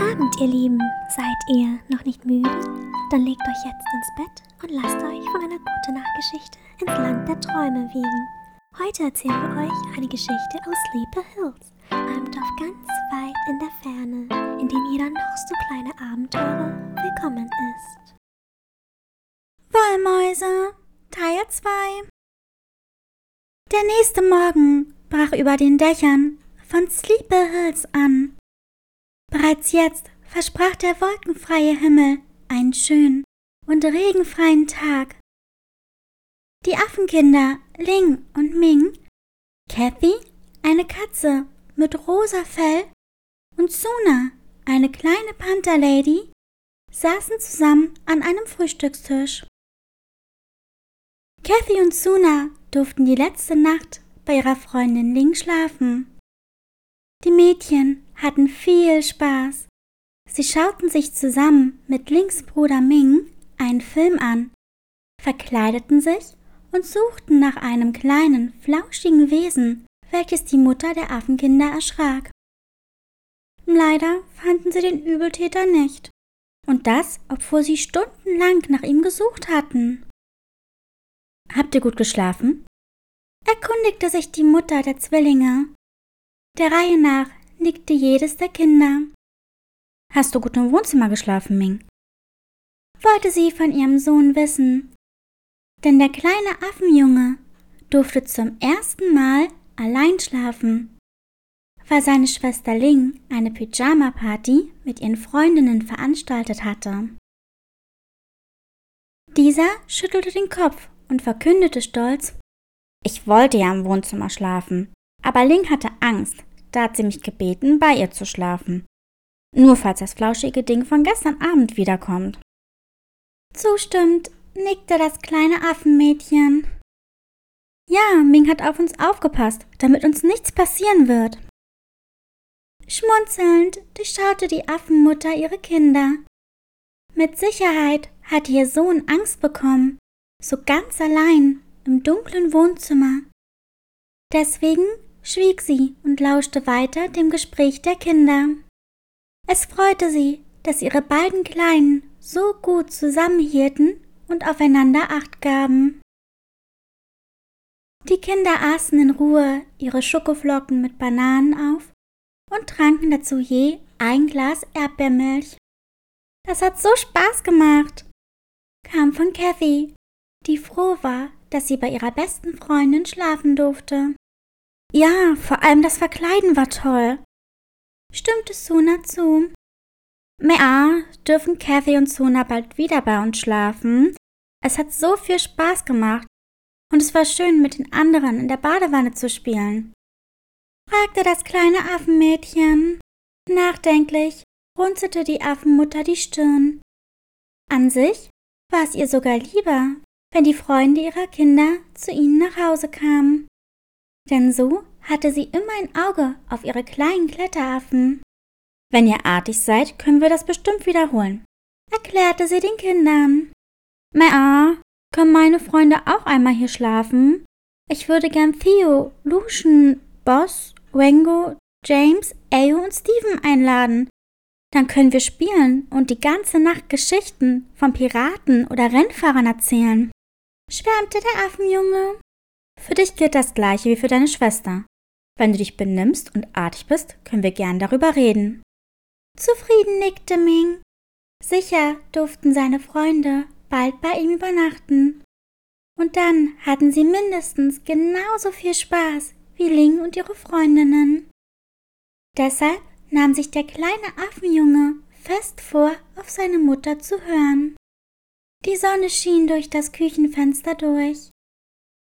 Abend, ihr Lieben. Seid ihr noch nicht müde? Dann legt euch jetzt ins Bett und lasst euch von einer gute Nachtgeschichte ins Land der Träume wiegen. Heute erzählen wir euch eine Geschichte aus Sleepy Hills, einem Dorf ganz weit in der Ferne, in dem jeder noch so kleine Abenteurer willkommen ist. Wollmäuse, Teil 2 Der nächste Morgen brach über den Dächern von Sleepy Hills an. Bereits jetzt versprach der wolkenfreie Himmel einen schönen und regenfreien Tag. Die Affenkinder Ling und Ming, Kathy, eine Katze mit rosa Fell, und Suna, eine kleine Pantherlady, saßen zusammen an einem Frühstückstisch. Kathy und Suna durften die letzte Nacht bei ihrer Freundin Ling schlafen. Die Mädchen hatten viel Spaß. Sie schauten sich zusammen mit Lings Bruder Ming einen Film an, verkleideten sich und suchten nach einem kleinen, flauschigen Wesen, welches die Mutter der Affenkinder erschrak. Leider fanden sie den Übeltäter nicht. Und das, obwohl sie stundenlang nach ihm gesucht hatten. Habt ihr gut geschlafen? erkundigte sich die Mutter der Zwillinge. Der Reihe nach nickte jedes der Kinder. Hast du gut im Wohnzimmer geschlafen, Ming? wollte sie von ihrem Sohn wissen. Denn der kleine Affenjunge durfte zum ersten Mal allein schlafen, weil seine Schwester Ling eine Pyjama-Party mit ihren Freundinnen veranstaltet hatte. Dieser schüttelte den Kopf und verkündete stolz, ich wollte ja im Wohnzimmer schlafen, aber Ling hatte Angst, da hat sie mich gebeten, bei ihr zu schlafen. Nur falls das flauschige Ding von gestern Abend wiederkommt. Zustimmt, nickte das kleine Affenmädchen. Ja, Ming hat auf uns aufgepasst, damit uns nichts passieren wird. Schmunzelnd durchschaute die Affenmutter ihre Kinder. Mit Sicherheit hatte ihr Sohn Angst bekommen, so ganz allein im dunklen Wohnzimmer. Deswegen schwieg sie und lauschte weiter dem Gespräch der Kinder. Es freute sie, dass ihre beiden Kleinen so gut zusammenhielten und aufeinander Acht gaben. Die Kinder aßen in Ruhe ihre Schokoflocken mit Bananen auf und tranken dazu je ein Glas Erdbeermilch. Das hat so Spaß gemacht, kam von Kathy, die froh war, dass sie bei ihrer besten Freundin schlafen durfte. Ja, vor allem das Verkleiden war toll, stimmte Suna zu. Mea, dürfen Kathy und Suna bald wieder bei uns schlafen? Es hat so viel Spaß gemacht und es war schön, mit den anderen in der Badewanne zu spielen. fragte das kleine Affenmädchen. Nachdenklich runzelte die Affenmutter die Stirn. An sich war es ihr sogar lieber, wenn die Freunde ihrer Kinder zu ihnen nach Hause kamen denn so hatte sie immer ein Auge auf ihre kleinen Kletteraffen. Wenn ihr artig seid, können wir das bestimmt wiederholen, erklärte sie den Kindern. Mea, können meine Freunde auch einmal hier schlafen? Ich würde gern Theo, Lucian, Boss, Wengo, James, Ayo und Steven einladen. Dann können wir spielen und die ganze Nacht Geschichten von Piraten oder Rennfahrern erzählen, schwärmte der Affenjunge. Für dich gilt das gleiche wie für deine Schwester. Wenn du dich benimmst und artig bist, können wir gern darüber reden. Zufrieden nickte Ming. Sicher durften seine Freunde bald bei ihm übernachten. Und dann hatten sie mindestens genauso viel Spaß wie Ling und ihre Freundinnen. Deshalb nahm sich der kleine Affenjunge fest vor, auf seine Mutter zu hören. Die Sonne schien durch das Küchenfenster durch.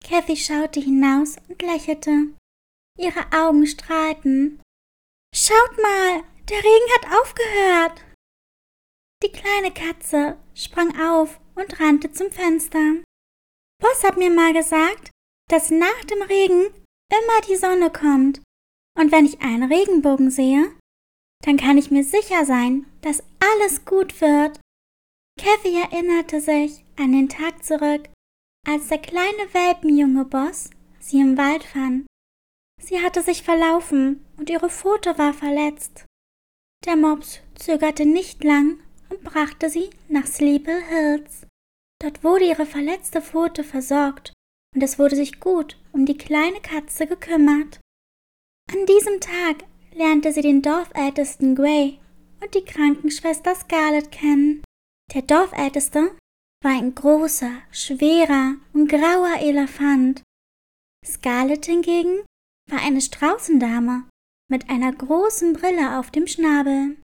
Kathy schaute hinaus und lächelte. Ihre Augen strahlten. Schaut mal, der Regen hat aufgehört. Die kleine Katze sprang auf und rannte zum Fenster. Boss hat mir mal gesagt, dass nach dem Regen immer die Sonne kommt. Und wenn ich einen Regenbogen sehe, dann kann ich mir sicher sein, dass alles gut wird. Kathy erinnerte sich an den Tag zurück, als der kleine Welpenjunge Boss sie im Wald fand. Sie hatte sich verlaufen und ihre Pfote war verletzt. Der Mops zögerte nicht lang und brachte sie nach Sleepy Hills. Dort wurde ihre verletzte Pfote versorgt und es wurde sich gut um die kleine Katze gekümmert. An diesem Tag lernte sie den Dorfältesten Gray und die Krankenschwester Scarlett kennen. Der Dorfälteste war ein großer, schwerer und grauer Elefant. Scarlett hingegen war eine Straußendame mit einer großen Brille auf dem Schnabel.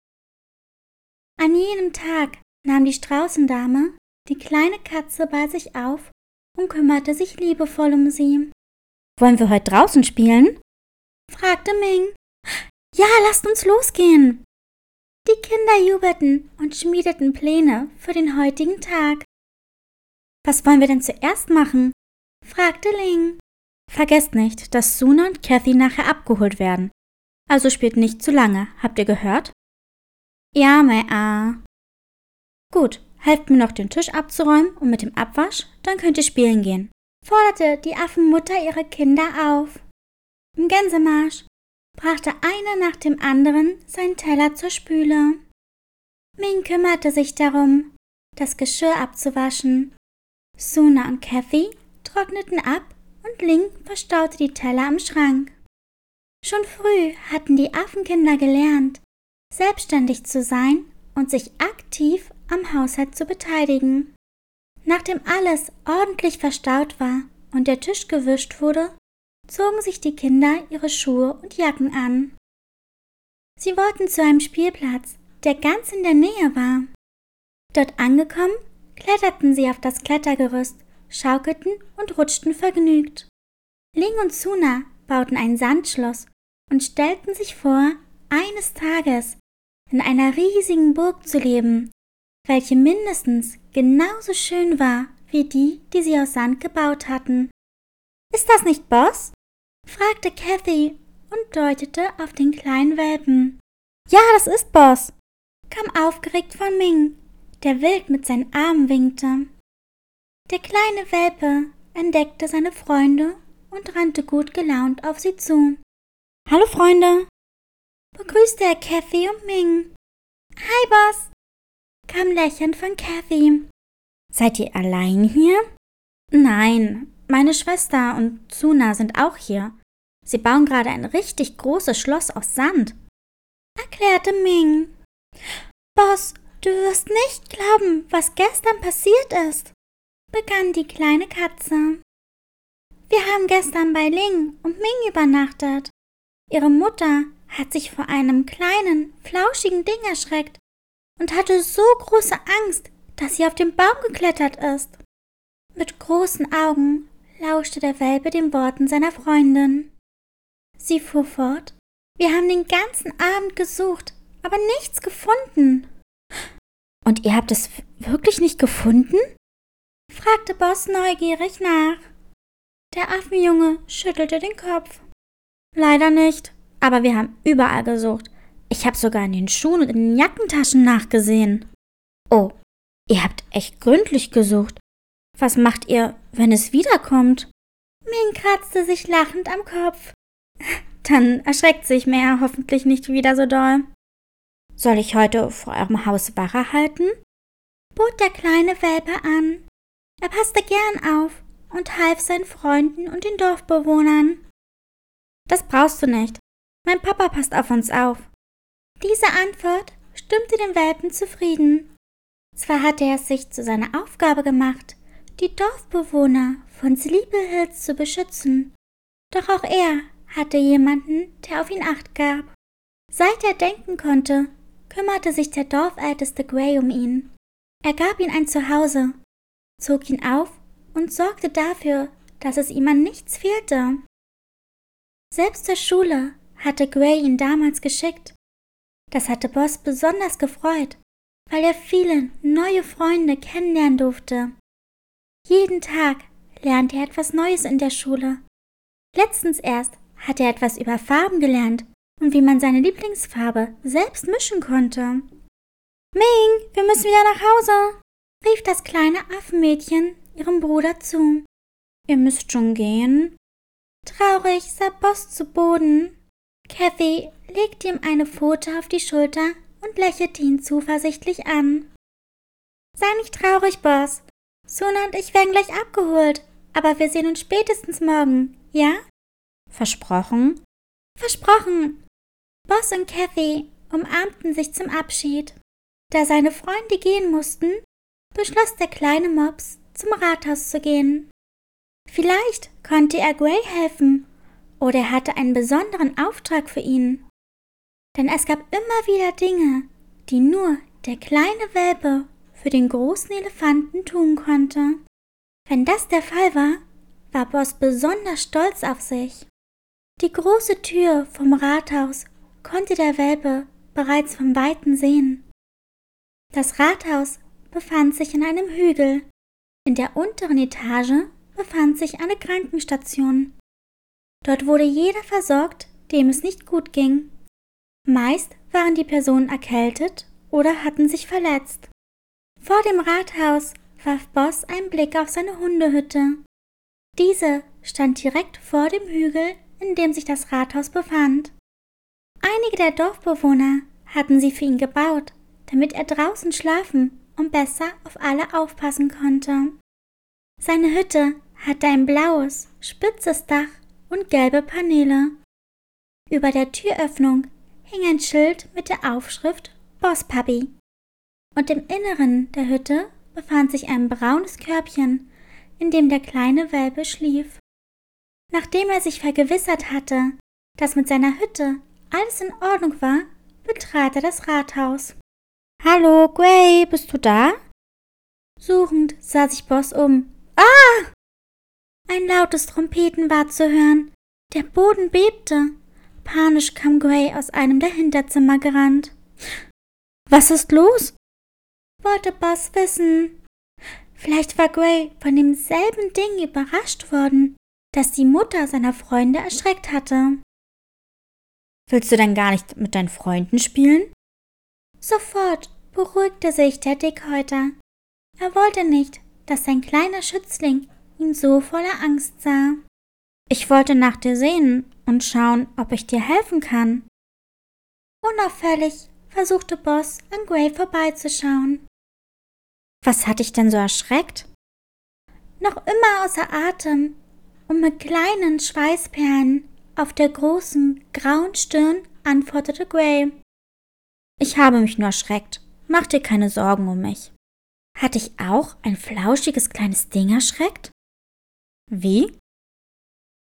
An jenem Tag nahm die Straußendame die kleine Katze bei sich auf und kümmerte sich liebevoll um sie. Wollen wir heute draußen spielen? fragte Ming. Ja, lasst uns losgehen. Die Kinder jubelten und schmiedeten Pläne für den heutigen Tag. Was wollen wir denn zuerst machen? fragte Ling. Vergesst nicht, dass Suna und Kathy nachher abgeholt werden. Also spielt nicht zu lange, habt ihr gehört? Ja, Mai A. Gut, helft mir noch den Tisch abzuräumen und mit dem Abwasch, dann könnt ihr spielen gehen, forderte die Affenmutter ihre Kinder auf. Im Gänsemarsch brachte einer nach dem anderen seinen Teller zur Spüle. Ming kümmerte sich darum, das Geschirr abzuwaschen. Suna und Kathy trockneten ab und Ling verstaute die Teller am Schrank. Schon früh hatten die Affenkinder gelernt, selbstständig zu sein und sich aktiv am Haushalt zu beteiligen. Nachdem alles ordentlich verstaut war und der Tisch gewischt wurde, zogen sich die Kinder ihre Schuhe und Jacken an. Sie wollten zu einem Spielplatz, der ganz in der Nähe war. Dort angekommen, kletterten sie auf das Klettergerüst, schaukelten und rutschten vergnügt. Ling und Suna bauten ein Sandschloss und stellten sich vor, eines Tages in einer riesigen Burg zu leben, welche mindestens genauso schön war wie die, die sie aus Sand gebaut hatten. Ist das nicht Boss? fragte Kathy und deutete auf den kleinen Welpen. Ja, das ist Boss, kam aufgeregt von Ming, der wild mit seinen Armen winkte. Der kleine Welpe entdeckte seine Freunde und rannte gut gelaunt auf sie zu. Hallo Freunde, begrüßte er Kathy und Ming. Hi Boss, kam lächelnd von Kathy. Seid ihr allein hier? Nein, meine Schwester und Suna sind auch hier. Sie bauen gerade ein richtig großes Schloss aus Sand, erklärte Ming. Boss, du wirst nicht glauben, was gestern passiert ist, begann die kleine Katze. Wir haben gestern bei Ling und Ming übernachtet. Ihre Mutter hat sich vor einem kleinen, flauschigen Ding erschreckt und hatte so große Angst, dass sie auf den Baum geklettert ist. Mit großen Augen lauschte der Welpe den Worten seiner Freundin. Sie fuhr fort. Wir haben den ganzen Abend gesucht, aber nichts gefunden. Und ihr habt es wirklich nicht gefunden? fragte Boss neugierig nach. Der Affenjunge schüttelte den Kopf. Leider nicht, aber wir haben überall gesucht. Ich habe sogar in den Schuhen und in den Jackentaschen nachgesehen. Oh, ihr habt echt gründlich gesucht. Was macht ihr, wenn es wiederkommt? Ming kratzte sich lachend am Kopf. Dann erschreckt sich Meer hoffentlich nicht wieder so doll. Soll ich heute vor eurem Haus Wache halten? bot der kleine Welpe an. Er passte gern auf und half seinen Freunden und den Dorfbewohnern. Das brauchst du nicht. Mein Papa passt auf uns auf. Diese Antwort stimmte den Welpen zufrieden. Zwar hatte er es sich zu seiner Aufgabe gemacht, die Dorfbewohner von Sleepy Hills zu beschützen, doch auch er hatte jemanden, der auf ihn acht gab. Seit er denken konnte, kümmerte sich der Dorfälteste Gray um ihn. Er gab ihm ein Zuhause, zog ihn auf und sorgte dafür, dass es ihm an nichts fehlte. Selbst zur Schule hatte Gray ihn damals geschickt. Das hatte Boss besonders gefreut, weil er viele neue Freunde kennenlernen durfte. Jeden Tag lernte er etwas Neues in der Schule. Letztens erst hat er etwas über Farben gelernt und wie man seine Lieblingsfarbe selbst mischen konnte. Ming, wir müssen wieder nach Hause, rief das kleine Affenmädchen ihrem Bruder zu. Ihr müsst schon gehen. Traurig sah Boss zu Boden. Kathy legte ihm eine Pfote auf die Schulter und lächelte ihn zuversichtlich an. Sei nicht traurig, Boss. Suna und ich werden gleich abgeholt, aber wir sehen uns spätestens morgen, ja? Versprochen? Versprochen. Boss und Kathy umarmten sich zum Abschied. Da seine Freunde gehen mussten, beschloss der kleine Mops, zum Rathaus zu gehen. Vielleicht konnte er Gray helfen oder er hatte einen besonderen Auftrag für ihn. Denn es gab immer wieder Dinge, die nur der kleine Welpe für den großen Elefanten tun konnte. Wenn das der Fall war, war Boss besonders stolz auf sich. Die große Tür vom Rathaus konnte der Welpe bereits vom Weiten sehen. Das Rathaus befand sich in einem Hügel. In der unteren Etage befand sich eine Krankenstation. Dort wurde jeder versorgt, dem es nicht gut ging. Meist waren die Personen erkältet oder hatten sich verletzt. Vor dem Rathaus warf Boss einen Blick auf seine Hundehütte. Diese stand direkt vor dem Hügel, in dem sich das Rathaus befand. Einige der Dorfbewohner hatten sie für ihn gebaut, damit er draußen schlafen und besser auf alle aufpassen konnte. Seine Hütte hatte ein blaues, spitzes Dach und gelbe Paneele. Über der Türöffnung hing ein Schild mit der Aufschrift Boss Puppy. Und im Inneren der Hütte befand sich ein braunes Körbchen, in dem der kleine Welpe schlief. Nachdem er sich vergewissert hatte, dass mit seiner Hütte alles in Ordnung war, betrat er das Rathaus. Hallo, Gray, bist du da? Suchend sah sich Boss um. Ah! Ein lautes Trompeten war zu hören. Der Boden bebte. Panisch kam Gray aus einem der Hinterzimmer gerannt. Was ist los? wollte Boss wissen. Vielleicht war Gray von demselben Ding überrascht worden, das die Mutter seiner Freunde erschreckt hatte. Willst du denn gar nicht mit deinen Freunden spielen? Sofort beruhigte sich der Dickhäuter. Er wollte nicht, dass sein kleiner Schützling ihn so voller Angst sah. Ich wollte nach dir sehen und schauen, ob ich dir helfen kann. Unauffällig versuchte Boss an Gray vorbeizuschauen. Was hat dich denn so erschreckt? Noch immer außer Atem und mit kleinen Schweißperlen auf der großen, grauen Stirn antwortete Gray. Ich habe mich nur erschreckt. Mach dir keine Sorgen um mich. Hat dich auch ein flauschiges kleines Ding erschreckt? Wie?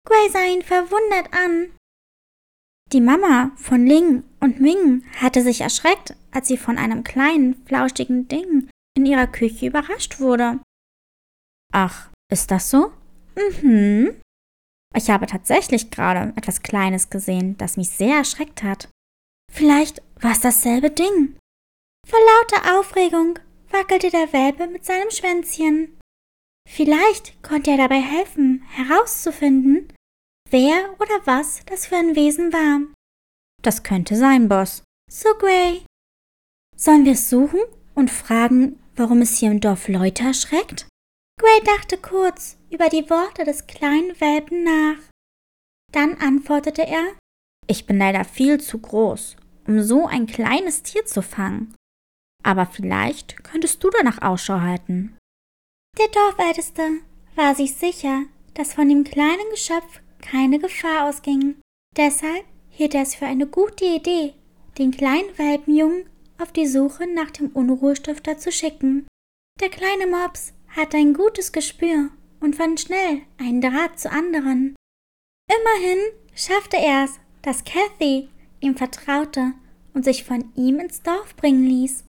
Gray sah ihn verwundert an. Die Mama von Ling und Ming hatte sich erschreckt, als sie von einem kleinen, flauschigen Ding in ihrer Küche überrascht wurde. Ach, ist das so? Mhm. Ich habe tatsächlich gerade etwas Kleines gesehen, das mich sehr erschreckt hat. Vielleicht war es dasselbe Ding. Vor lauter Aufregung wackelte der Welpe mit seinem Schwänzchen. Vielleicht konnte er dabei helfen, herauszufinden, wer oder was das für ein Wesen war. Das könnte sein, Boss. So, Gray. Sollen wir es suchen und fragen, warum es hier im Dorf Leute erschreckt? Gray dachte kurz über die Worte des kleinen Welpen nach. Dann antwortete er Ich bin leider viel zu groß, um so ein kleines Tier zu fangen. Aber vielleicht könntest du danach Ausschau halten. Der Dorfälteste war sich sicher, dass von dem kleinen Geschöpf keine Gefahr ausging. Deshalb hielt er es für eine gute Idee, den kleinen Welpenjungen auf die Suche nach dem Unruhestifter zu schicken. Der kleine Mops hatte ein gutes Gespür und fand schnell einen Draht zu anderen. Immerhin schaffte er es, dass Kathy ihm vertraute und sich von ihm ins Dorf bringen ließ.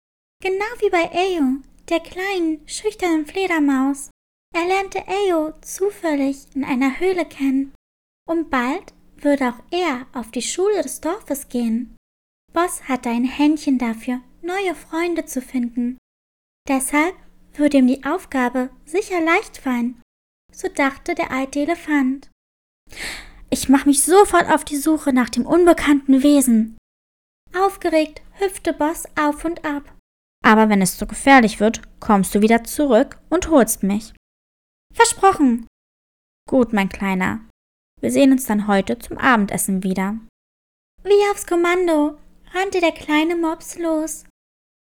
Genau wie bei Ayo, der kleinen, schüchternen Fledermaus. Er lernte Ayo zufällig in einer Höhle kennen. Und bald würde auch er auf die Schule des Dorfes gehen. Boss hatte ein Händchen dafür, neue Freunde zu finden. Deshalb würde ihm die Aufgabe sicher leicht fallen. So dachte der alte Elefant. Ich mache mich sofort auf die Suche nach dem unbekannten Wesen. Aufgeregt hüpfte Boss auf und ab. Aber wenn es zu gefährlich wird, kommst du wieder zurück und holst mich. Versprochen. Gut, mein Kleiner. Wir sehen uns dann heute zum Abendessen wieder. Wie aufs Kommando rannte der kleine Mops los,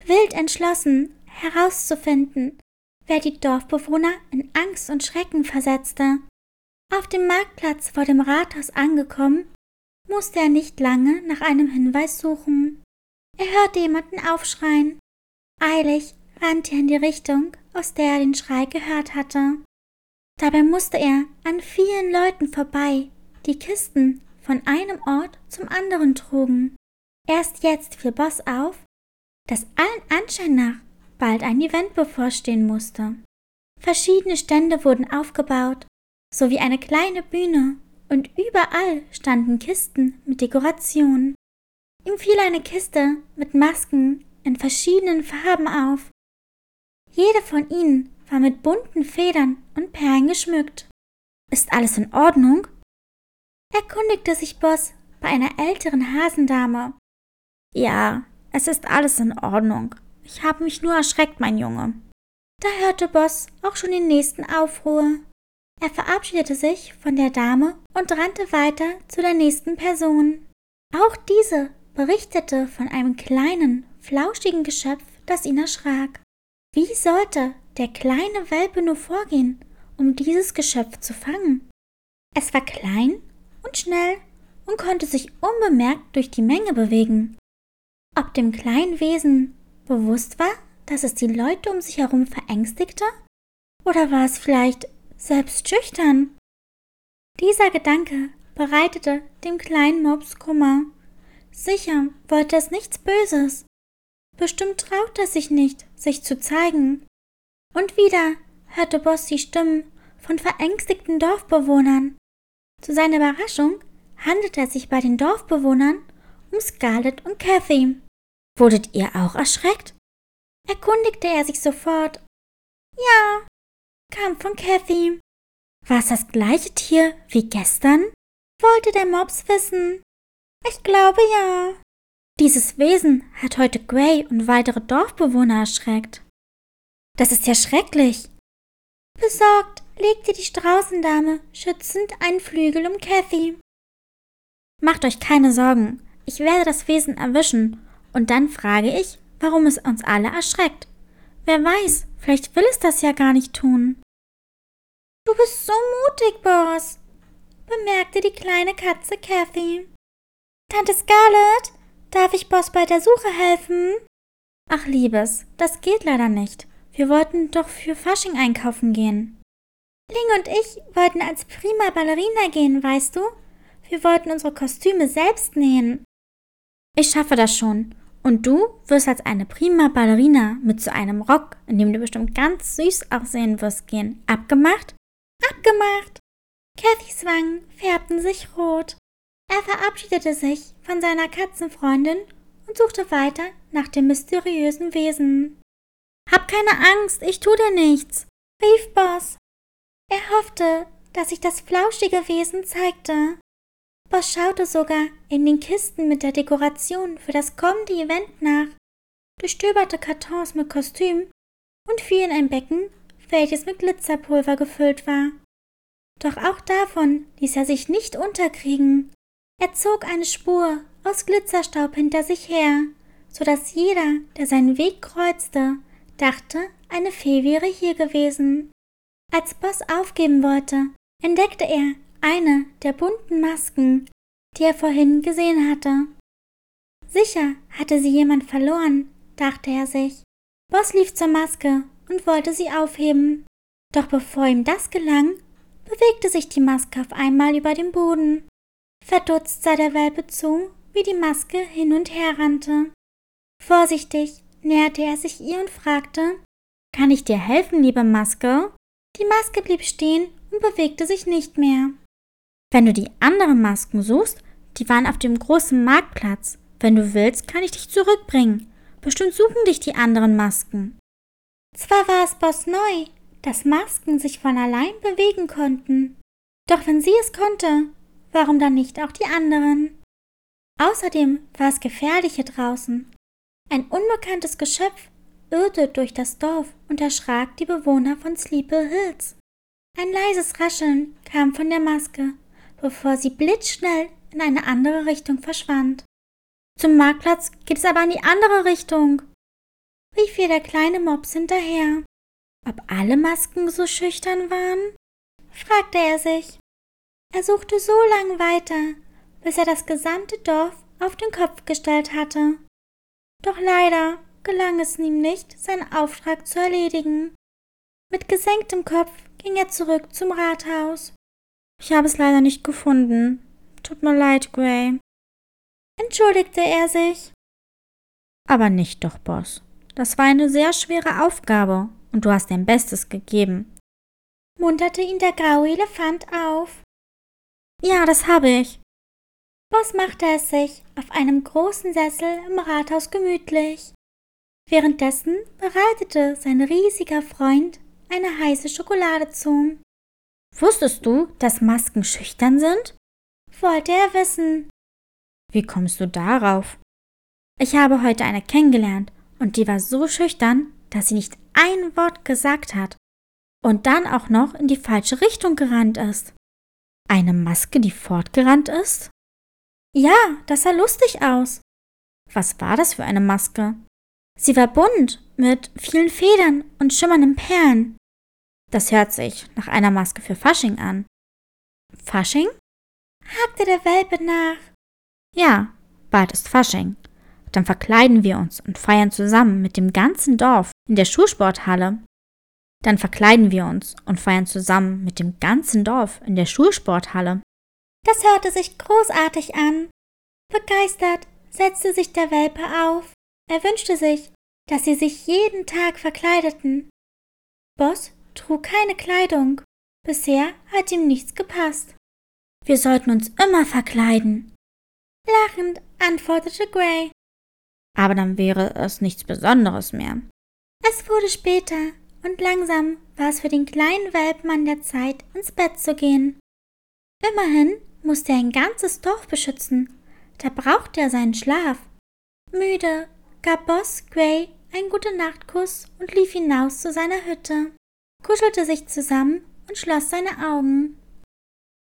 wild entschlossen herauszufinden, wer die Dorfbewohner in Angst und Schrecken versetzte. Auf dem Marktplatz vor dem Rathaus angekommen, musste er nicht lange nach einem Hinweis suchen. Er hörte jemanden aufschreien. Eilig rannte er in die Richtung, aus der er den Schrei gehört hatte. Dabei musste er an vielen Leuten vorbei, die Kisten von einem Ort zum anderen trugen. Erst jetzt fiel Boss auf, dass allen Anschein nach bald ein Event bevorstehen musste. Verschiedene Stände wurden aufgebaut, sowie eine kleine Bühne, und überall standen Kisten mit Dekorationen. Ihm fiel eine Kiste mit Masken in verschiedenen Farben auf. Jede von ihnen war mit bunten Federn und Perlen geschmückt. Ist alles in Ordnung? erkundigte sich Boss bei einer älteren Hasendame. Ja, es ist alles in Ordnung. Ich habe mich nur erschreckt, mein Junge. Da hörte Boss auch schon den nächsten Aufruhr. Er verabschiedete sich von der Dame und rannte weiter zu der nächsten Person. Auch diese berichtete von einem kleinen, flauschigen Geschöpf, das ihn erschrak. Wie sollte der kleine Welpe nur vorgehen, um dieses Geschöpf zu fangen? Es war klein und schnell und konnte sich unbemerkt durch die Menge bewegen. Ob dem kleinen Wesen bewusst war, dass es die Leute um sich herum verängstigte? Oder war es vielleicht selbst schüchtern? Dieser Gedanke bereitete dem kleinen Mops Kummer. Sicher wollte es nichts Böses. Bestimmt traute es sich nicht, sich zu zeigen. Und wieder hörte Boss die Stimmen von verängstigten Dorfbewohnern. Zu seiner Überraschung handelte es sich bei den Dorfbewohnern um Scarlett und Kathy. Wurdet ihr auch erschreckt? Erkundigte er sich sofort. Ja, kam von Kathy. War es das gleiche Tier wie gestern? wollte der Mops wissen. Ich glaube ja. Dieses Wesen hat heute Gray und weitere Dorfbewohner erschreckt. Das ist ja schrecklich. Besorgt legte die Straußendame schützend einen Flügel um Kathy. Macht euch keine Sorgen, ich werde das Wesen erwischen, und dann frage ich, warum es uns alle erschreckt. Wer weiß, vielleicht will es das ja gar nicht tun. Du bist so mutig, Boss, bemerkte die kleine Katze Kathy. Tante Scarlett, darf ich Boss bei der Suche helfen? Ach, Liebes, das geht leider nicht. Wir wollten doch für Fasching einkaufen gehen. Ling und ich wollten als prima Ballerina gehen, weißt du? Wir wollten unsere Kostüme selbst nähen. Ich schaffe das schon. Und du wirst als eine prima Ballerina mit so einem Rock, in dem du bestimmt ganz süß aussehen wirst, gehen. Abgemacht? Abgemacht. Cathys Wangen färbten sich rot. Er verabschiedete sich von seiner Katzenfreundin und suchte weiter nach dem mysteriösen Wesen. Hab keine Angst, ich tu dir nichts, rief Boss. Er hoffte, dass sich das flauschige Wesen zeigte. Boss schaute sogar in den Kisten mit der Dekoration für das kommende Event nach, durchstöberte Kartons mit Kostüm und fiel in ein Becken, welches mit Glitzerpulver gefüllt war. Doch auch davon ließ er sich nicht unterkriegen. Er zog eine Spur aus Glitzerstaub hinter sich her, so dass jeder, der seinen Weg kreuzte, dachte, eine Fee wäre hier gewesen. Als Boss aufgeben wollte, entdeckte er eine der bunten Masken, die er vorhin gesehen hatte. Sicher hatte sie jemand verloren, dachte er sich. Boss lief zur Maske und wollte sie aufheben. Doch bevor ihm das gelang, bewegte sich die Maske auf einmal über den Boden. Verdutzt sah der Welpe zu, wie die Maske hin und her rannte. Vorsichtig näherte er sich ihr und fragte Kann ich dir helfen, liebe Maske? Die Maske blieb stehen und bewegte sich nicht mehr. Wenn du die anderen Masken suchst, die waren auf dem großen Marktplatz. Wenn du willst, kann ich dich zurückbringen. Bestimmt suchen dich die anderen Masken. Zwar war es Boss neu, dass Masken sich von allein bewegen konnten. Doch wenn sie es konnte, warum dann nicht auch die anderen? Außerdem war es gefährlich hier draußen. Ein unbekanntes Geschöpf irrte durch das Dorf und erschrak die Bewohner von Sleepy Hills. Ein leises Rascheln kam von der Maske bevor sie blitzschnell in eine andere Richtung verschwand. Zum Marktplatz geht es aber in die andere Richtung, rief ihr der kleine Mops hinterher. Ob alle Masken so schüchtern waren? fragte er sich. Er suchte so lang weiter, bis er das gesamte Dorf auf den Kopf gestellt hatte. Doch leider gelang es ihm nicht, seinen Auftrag zu erledigen. Mit gesenktem Kopf ging er zurück zum Rathaus. Ich habe es leider nicht gefunden. Tut mir leid, Gray. Entschuldigte er sich. Aber nicht doch, Boss. Das war eine sehr schwere Aufgabe und du hast dein Bestes gegeben. Munterte ihn der graue Elefant auf. Ja, das habe ich. Boss machte es sich auf einem großen Sessel im Rathaus gemütlich. Währenddessen bereitete sein riesiger Freund eine heiße Schokolade zu. Wusstest du, dass Masken schüchtern sind? wollte er wissen. Wie kommst du darauf? Ich habe heute eine kennengelernt und die war so schüchtern, dass sie nicht ein Wort gesagt hat und dann auch noch in die falsche Richtung gerannt ist. Eine Maske, die fortgerannt ist? Ja, das sah lustig aus. Was war das für eine Maske? Sie war bunt, mit vielen Federn und schimmernden Perlen. Das hört sich nach einer Maske für Fasching an. Fasching? hakte der Welpe nach. Ja, bald ist Fasching. Dann verkleiden wir uns und feiern zusammen mit dem ganzen Dorf in der Schulsporthalle. Dann verkleiden wir uns und feiern zusammen mit dem ganzen Dorf in der Schulsporthalle. Das hörte sich großartig an. Begeistert setzte sich der Welpe auf. Er wünschte sich, dass sie sich jeden Tag verkleideten. Boss trug keine Kleidung. Bisher hat ihm nichts gepasst. Wir sollten uns immer verkleiden. Lachend antwortete Gray. Aber dann wäre es nichts Besonderes mehr. Es wurde später, und langsam war es für den kleinen Welpen der Zeit, ins Bett zu gehen. Immerhin musste er ein ganzes Dorf beschützen. Da brauchte er seinen Schlaf. Müde gab Boss Gray einen gute Nachtkuss und lief hinaus zu seiner Hütte, kuschelte sich zusammen und schloss seine Augen.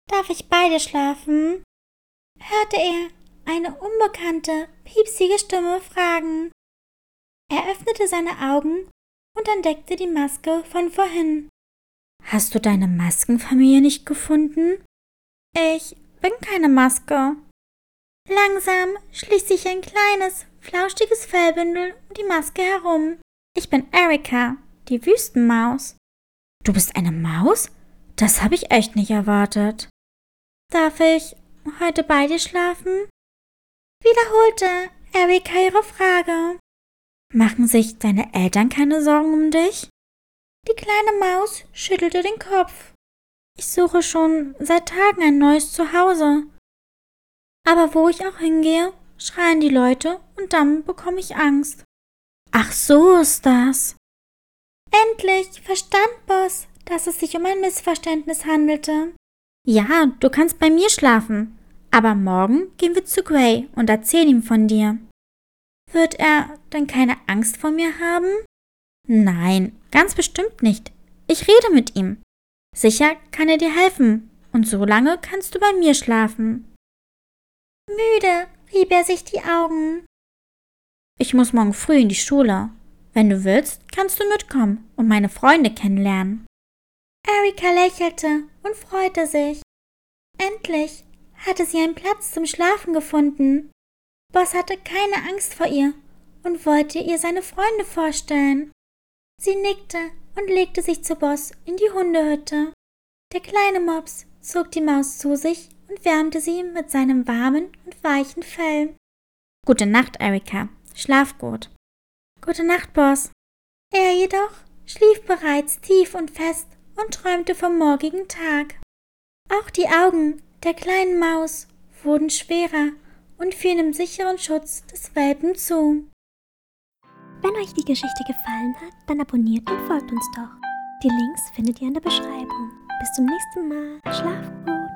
Darf ich beide schlafen? hörte er eine unbekannte, piepsige Stimme fragen. Er öffnete seine Augen und entdeckte die Maske von vorhin. Hast du deine Maskenfamilie nicht gefunden? Ich bin keine Maske. Langsam schließt sich ein kleines, flauschiges Fellbündel um die Maske herum. Ich bin Erika, die Wüstenmaus. Du bist eine Maus? Das habe ich echt nicht erwartet. Darf ich heute bei dir schlafen? Wiederholte Erika ihre Frage. Machen sich deine Eltern keine Sorgen um dich? Die kleine Maus schüttelte den Kopf. Ich suche schon seit Tagen ein neues Zuhause. Aber wo ich auch hingehe, schreien die Leute und dann bekomme ich Angst. Ach so ist das. Endlich verstand Boss, dass es sich um ein Missverständnis handelte. Ja, du kannst bei mir schlafen, aber morgen gehen wir zu Gray und erzählen ihm von dir. Wird er dann keine Angst vor mir haben? Nein, ganz bestimmt nicht. Ich rede mit ihm. Sicher kann er dir helfen, und so lange kannst du bei mir schlafen. Müde rieb er sich die Augen. Ich muss morgen früh in die Schule. Wenn du willst, kannst du mitkommen und meine Freunde kennenlernen. Erika lächelte und freute sich. Endlich hatte sie einen Platz zum Schlafen gefunden. Boss hatte keine Angst vor ihr und wollte ihr seine Freunde vorstellen. Sie nickte und legte sich zu Boss in die Hundehütte. Der kleine Mops zog die Maus zu sich und wärmte sie mit seinem warmen und weichen Fell. Gute Nacht, Erika. Schlaf gut. Gute Nacht, Boss. Er jedoch schlief bereits tief und fest und träumte vom morgigen Tag. Auch die Augen der kleinen Maus wurden schwerer und fielen im sicheren Schutz des Welpen zu. Wenn euch die Geschichte gefallen hat, dann abonniert und folgt uns doch. Die Links findet ihr in der Beschreibung. Bis zum nächsten Mal. Schlaf gut.